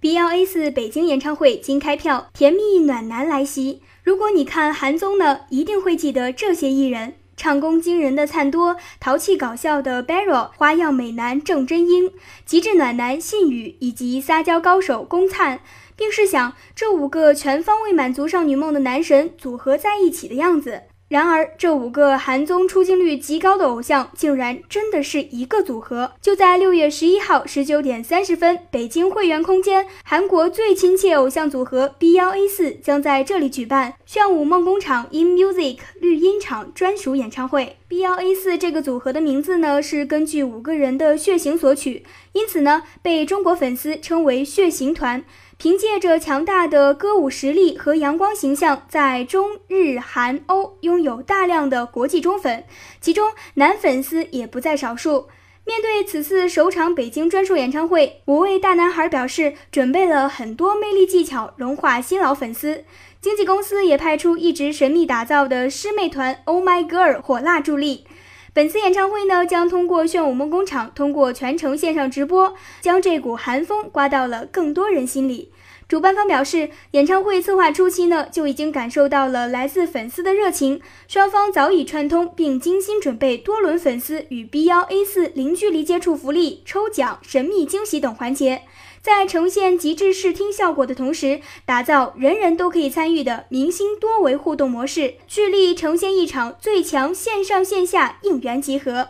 BLA 北京演唱会今开票，甜蜜暖男来袭。如果你看韩综呢，一定会记得这些艺人：唱功惊人的灿多，淘气搞笑的 Barrow，花样美男郑真英，极致暖男信宇，以及撒娇高手龚灿。并试想，这五个全方位满足少女梦的男神组合在一起的样子。然而，这五个韩综出镜率极高的偶像，竟然真的是一个组合。就在六月十一号十九点三十分，北京会员空间，韩国最亲切偶像组合 BLA4 将在这里举办炫舞梦工厂 In Music 绿茵场专属演唱会。BLA4 这个组合的名字呢，是根据五个人的血型所取，因此呢，被中国粉丝称为“血型团”。凭借着强大的歌舞实力和阳光形象，在中日韩欧拥有大量的国际忠粉，其中男粉丝也不在少数。面对此次首场北京专属演唱会，五位大男孩表示准备了很多魅力技巧，融化新老粉丝。经纪公司也派出一直神秘打造的师妹团 Oh My Girl 火辣助力。本次演唱会呢，将通过炫舞梦工厂，通过全程线上直播，将这股寒风刮到了更多人心里。主办方表示，演唱会策划初期呢，就已经感受到了来自粉丝的热情，双方早已串通，并精心准备多轮粉丝与 B 幺 A 四零距离接触福利、抽奖、神秘惊喜等环节。在呈现极致视听效果的同时，打造人人都可以参与的明星多维互动模式，聚力呈现一场最强线上线下应援集合。